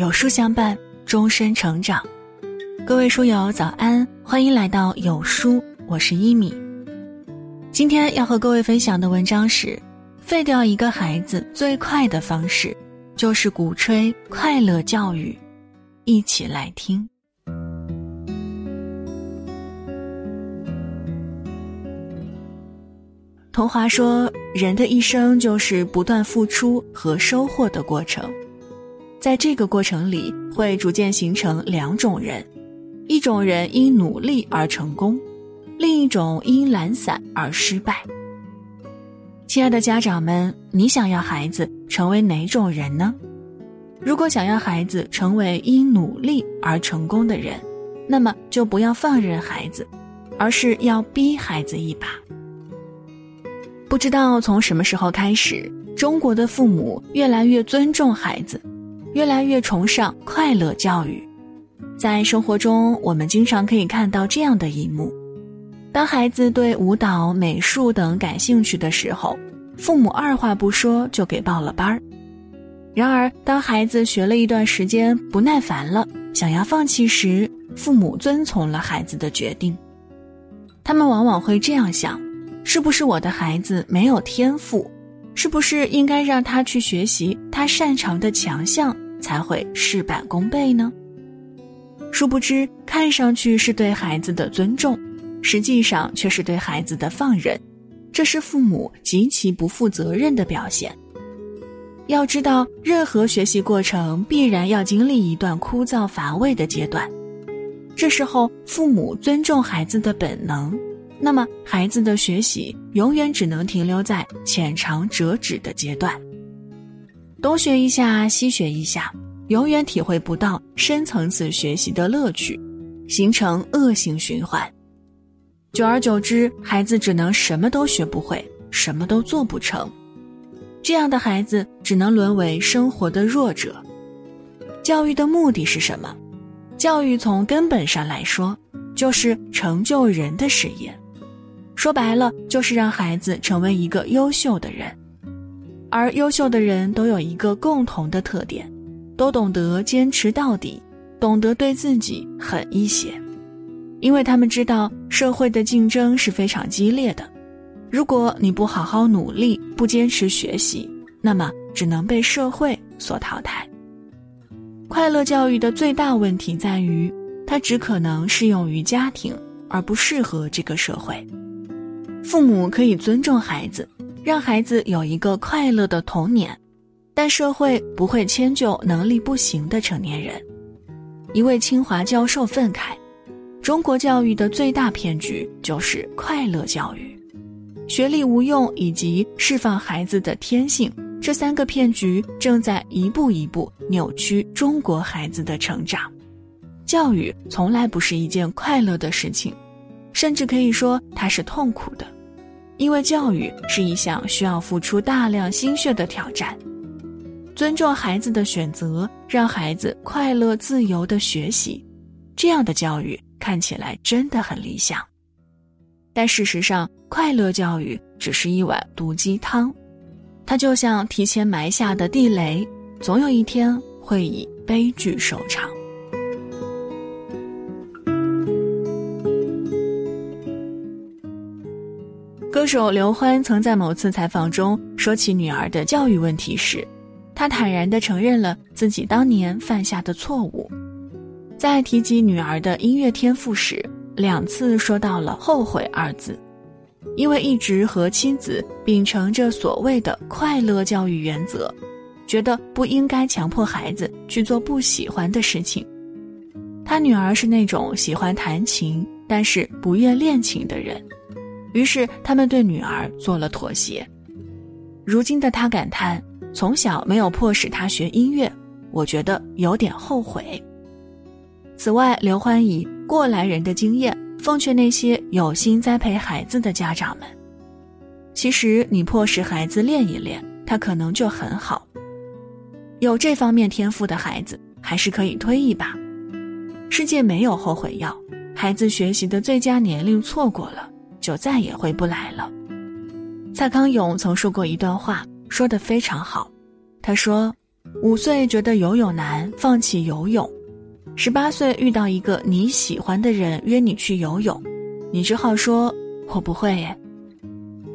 有书相伴，终身成长。各位书友早安，欢迎来到有书，我是一米。今天要和各位分享的文章是：废掉一个孩子最快的方式，就是鼓吹快乐教育。一起来听。童华说，人的一生就是不断付出和收获的过程，在这个过程里，会逐渐形成两种人：一种人因努力而成功，另一种因懒散而失败。亲爱的家长们，你想要孩子成为哪种人呢？如果想要孩子成为因努力而成功的人，那么就不要放任孩子，而是要逼孩子一把。不知道从什么时候开始，中国的父母越来越尊重孩子，越来越崇尚快乐教育。在生活中，我们经常可以看到这样的一幕：当孩子对舞蹈、美术等感兴趣的时候，父母二话不说就给报了班儿；然而，当孩子学了一段时间不耐烦了，想要放弃时，父母遵从了孩子的决定。他们往往会这样想。是不是我的孩子没有天赋？是不是应该让他去学习他擅长的强项，才会事半功倍呢？殊不知，看上去是对孩子的尊重，实际上却是对孩子的放任，这是父母极其不负责任的表现。要知道，任何学习过程必然要经历一段枯燥乏味的阶段，这时候父母尊重孩子的本能。那么，孩子的学习永远只能停留在浅尝辄止的阶段，东学一下，西学一下，永远体会不到深层次学习的乐趣，形成恶性循环。久而久之，孩子只能什么都学不会，什么都做不成，这样的孩子只能沦为生活的弱者。教育的目的是什么？教育从根本上来说，就是成就人的事业。说白了，就是让孩子成为一个优秀的人，而优秀的人都有一个共同的特点，都懂得坚持到底，懂得对自己狠一些，因为他们知道社会的竞争是非常激烈的，如果你不好好努力，不坚持学习，那么只能被社会所淘汰。快乐教育的最大问题在于，它只可能适用于家庭，而不适合这个社会。父母可以尊重孩子，让孩子有一个快乐的童年，但社会不会迁就能力不行的成年人。一位清华教授愤慨：“中国教育的最大骗局就是快乐教育，学历无用以及释放孩子的天性这三个骗局正在一步一步扭曲中国孩子的成长。教育从来不是一件快乐的事情。”甚至可以说，它是痛苦的，因为教育是一项需要付出大量心血的挑战。尊重孩子的选择，让孩子快乐自由的学习，这样的教育看起来真的很理想。但事实上，快乐教育只是一碗毒鸡汤，它就像提前埋下的地雷，总有一天会以悲剧收场。歌手刘欢曾在某次采访中说起女儿的教育问题时，他坦然地承认了自己当年犯下的错误。在提及女儿的音乐天赋时，两次说到了“后悔”二字，因为一直和妻子秉承着所谓的快乐教育原则，觉得不应该强迫孩子去做不喜欢的事情。他女儿是那种喜欢弹琴，但是不愿练琴的人。于是他们对女儿做了妥协。如今的他感叹：“从小没有迫使他学音乐，我觉得有点后悔。”此外，刘欢以过来人的经验奉劝那些有心栽培孩子的家长们：其实你迫使孩子练一练，他可能就很好。有这方面天赋的孩子，还是可以推一把。世界没有后悔药，孩子学习的最佳年龄错过了。就再也回不来了。蔡康永曾说过一段话，说得非常好。他说：“五岁觉得游泳难，放弃游泳；十八岁遇到一个你喜欢的人约你去游泳，你只好说“我不会耶”。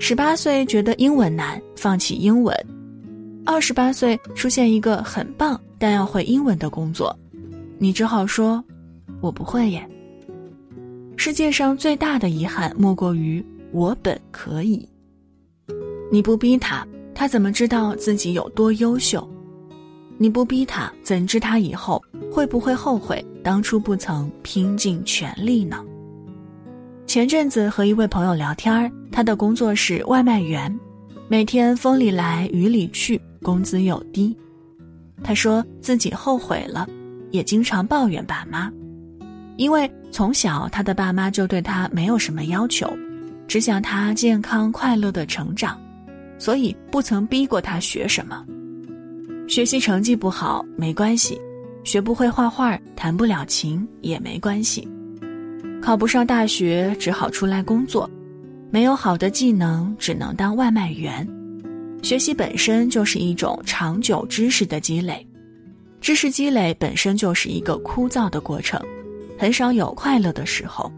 十八岁觉得英文难，放弃英文；二十八岁出现一个很棒但要会英文的工作，你只好说“我不会耶”。世界上最大的遗憾莫过于我本可以。你不逼他，他怎么知道自己有多优秀？你不逼他，怎知他以后会不会后悔当初不曾拼尽全力呢？前阵子和一位朋友聊天他的工作是外卖员，每天风里来雨里去，工资又低。他说自己后悔了，也经常抱怨爸妈，因为从小他的爸妈就对他没有什么要求，只想他健康快乐的成长，所以不曾逼过他学什么。学习成绩不好没关系，学不会画画、弹不了琴也没关系。考不上大学，只好出来工作，没有好的技能，只能当外卖员。学习本身就是一种长久知识的积累，知识积累本身就是一个枯燥的过程，很少有快乐的时候。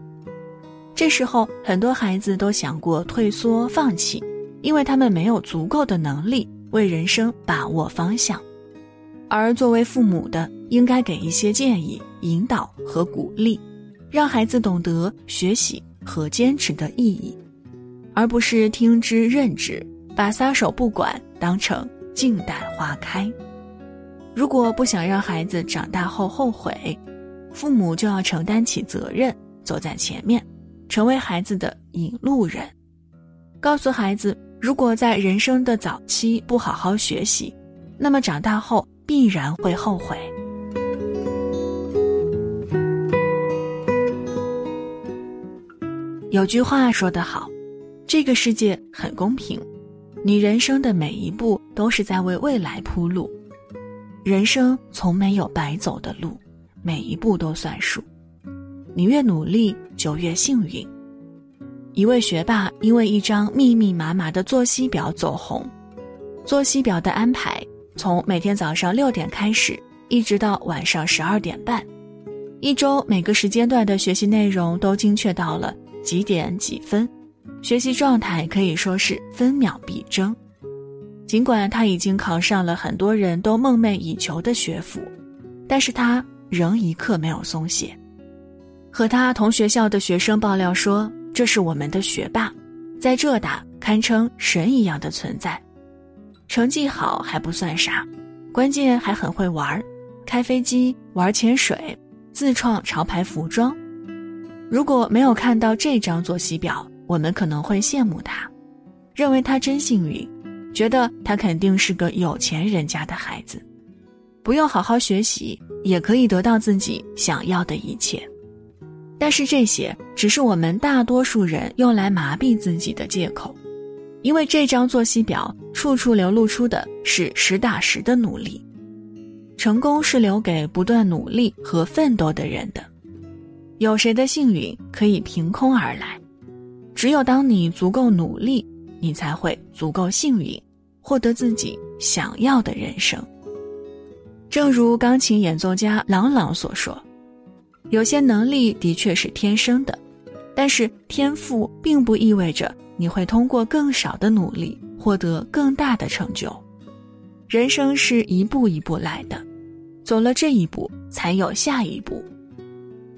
这时候，很多孩子都想过退缩、放弃，因为他们没有足够的能力为人生把握方向。而作为父母的，应该给一些建议、引导和鼓励。让孩子懂得学习和坚持的意义，而不是听之任之，把撒手不管当成静待花开。如果不想让孩子长大后后悔，父母就要承担起责任，走在前面，成为孩子的引路人，告诉孩子，如果在人生的早期不好好学习，那么长大后必然会后悔。有句话说得好，这个世界很公平，你人生的每一步都是在为未来铺路。人生从没有白走的路，每一步都算数。你越努力，就越幸运。一位学霸因为一张密密麻麻的作息表走红，作息表的安排从每天早上六点开始，一直到晚上十二点半，一周每个时间段的学习内容都精确到了。几点几分，学习状态可以说是分秒必争。尽管他已经考上了很多人都梦寐以求的学府，但是他仍一刻没有松懈。和他同学校的学生爆料说：“这是我们的学霸，在浙大堪称神一样的存在。成绩好还不算啥，关键还很会玩，开飞机、玩潜水、自创潮牌服装。”如果没有看到这张作息表，我们可能会羡慕他，认为他真幸运，觉得他肯定是个有钱人家的孩子，不用好好学习也可以得到自己想要的一切。但是这些只是我们大多数人用来麻痹自己的借口，因为这张作息表处处流露出的是实打实的努力，成功是留给不断努力和奋斗的人的。有谁的幸运可以凭空而来？只有当你足够努力，你才会足够幸运，获得自己想要的人生。正如钢琴演奏家郎朗所说：“有些能力的确是天生的，但是天赋并不意味着你会通过更少的努力获得更大的成就。人生是一步一步来的，走了这一步，才有下一步。”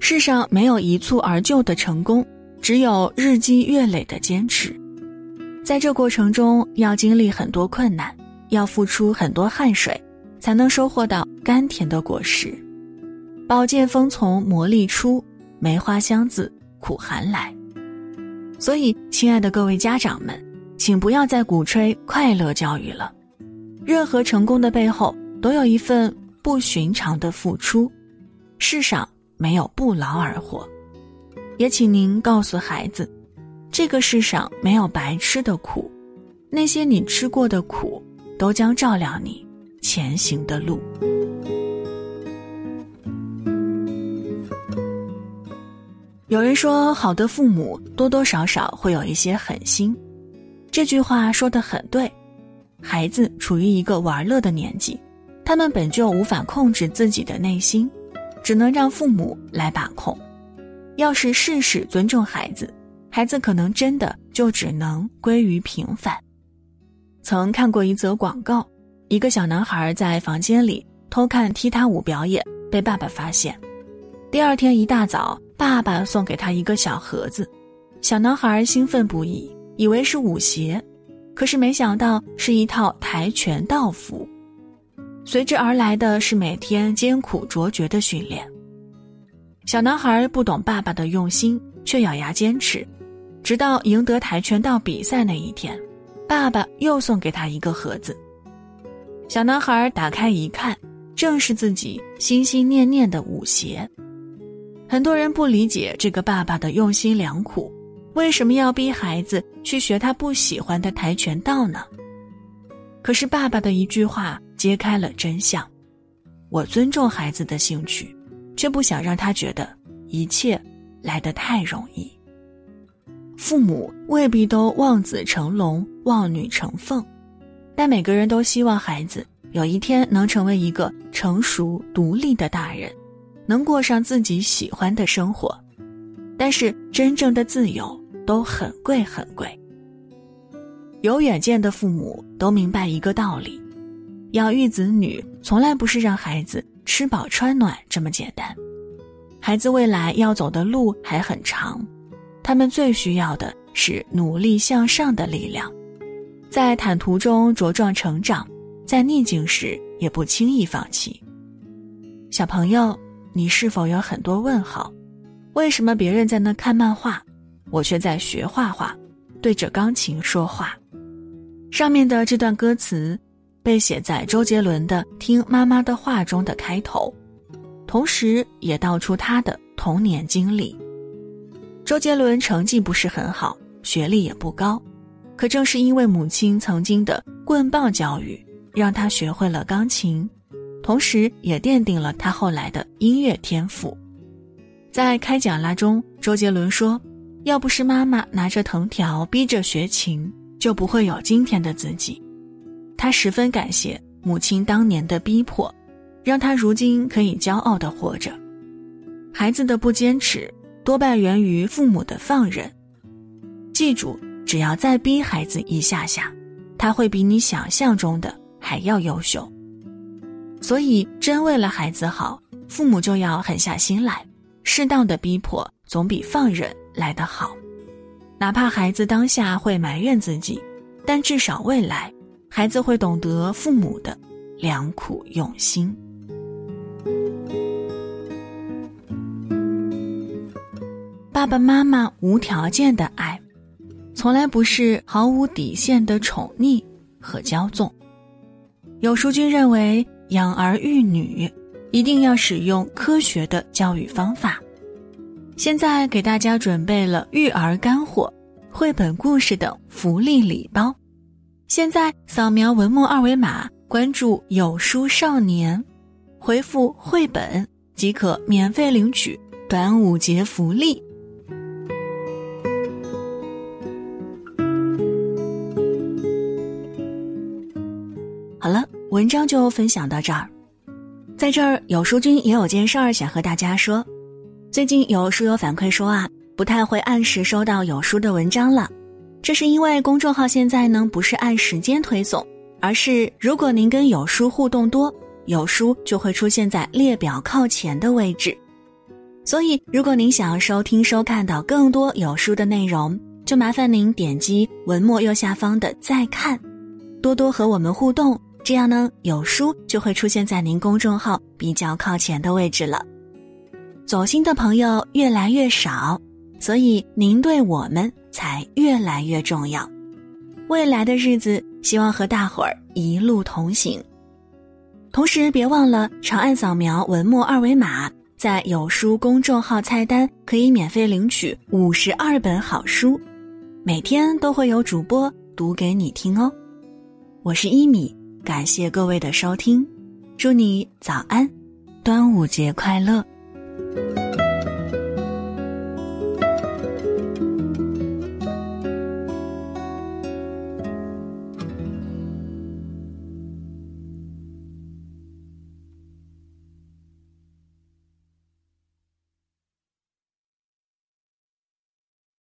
世上没有一蹴而就的成功，只有日积月累的坚持。在这过程中，要经历很多困难，要付出很多汗水，才能收获到甘甜的果实。宝剑锋从磨砺出，梅花香自苦寒来。所以，亲爱的各位家长们，请不要再鼓吹快乐教育了。任何成功的背后，都有一份不寻常的付出。世上。没有不劳而获，也请您告诉孩子，这个世上没有白吃的苦，那些你吃过的苦，都将照亮你前行的路。有人说，好的父母多多少少会有一些狠心，这句话说的很对。孩子处于一个玩乐的年纪，他们本就无法控制自己的内心，只能让父母来把控。要是事事尊重孩子，孩子可能真的就只能归于平凡。曾看过一则广告，一个小男孩在房间里偷看踢踏舞表演，被爸爸发现。第二天一大早，爸爸送给他一个小盒子，小男孩兴奋不已，以为是舞鞋，可是没想到是一套跆拳道服。随之而来的是每天艰苦卓绝的训练。小男孩不懂爸爸的用心，却咬牙坚持，直到赢得跆拳道比赛那一天，爸爸又送给他一个盒子。小男孩打开一看，正是自己心心念念的舞鞋。很多人不理解这个爸爸的用心良苦，为什么要逼孩子去学他不喜欢的跆拳道呢？可是爸爸的一句话揭开了真相：我尊重孩子的兴趣。却不想让他觉得一切来得太容易。父母未必都望子成龙、望女成凤，但每个人都希望孩子有一天能成为一个成熟独立的大人，能过上自己喜欢的生活。但是真正的自由都很贵很贵。有远见的父母都明白一个道理：养育子女从来不是让孩子。吃饱穿暖这么简单，孩子未来要走的路还很长，他们最需要的是努力向上的力量，在坦途中茁壮成长，在逆境时也不轻易放弃。小朋友，你是否有很多问号？为什么别人在那看漫画，我却在学画画，对着钢琴说话？上面的这段歌词。被写在周杰伦的《听妈妈的话》中的开头，同时也道出他的童年经历。周杰伦成绩不是很好，学历也不高，可正是因为母亲曾经的棍棒教育，让他学会了钢琴，同时也奠定了他后来的音乐天赋。在开讲啦中，周杰伦说：“要不是妈妈拿着藤条逼着学琴，就不会有今天的自己。”他十分感谢母亲当年的逼迫，让他如今可以骄傲的活着。孩子的不坚持，多半源于父母的放任。记住，只要再逼孩子一下下，他会比你想象中的还要优秀。所以，真为了孩子好，父母就要狠下心来，适当的逼迫总比放任来得好。哪怕孩子当下会埋怨自己，但至少未来。孩子会懂得父母的良苦用心。爸爸妈妈无条件的爱，从来不是毫无底线的宠溺和骄纵。有书君认为，养儿育女一定要使用科学的教育方法。现在给大家准备了育儿干货、绘本故事等福利礼包。现在扫描文末二维码，关注“有书少年”，回复“绘本”即可免费领取端午节福利。好了，文章就分享到这儿。在这儿，有书君也有件事儿想和大家说。最近有书友反馈说啊，不太会按时收到有书的文章了。这是因为公众号现在呢不是按时间推送，而是如果您跟有书互动多，有书就会出现在列表靠前的位置。所以，如果您想要收听、收看到更多有书的内容，就麻烦您点击文末右下方的再看，多多和我们互动，这样呢有书就会出现在您公众号比较靠前的位置了。走心的朋友越来越少，所以您对我们。才越来越重要。未来的日子，希望和大伙儿一路同行。同时，别忘了长按扫描文末二维码，在有书公众号菜单可以免费领取五十二本好书，每天都会有主播读给你听哦。我是一米，感谢各位的收听，祝你早安，端午节快乐。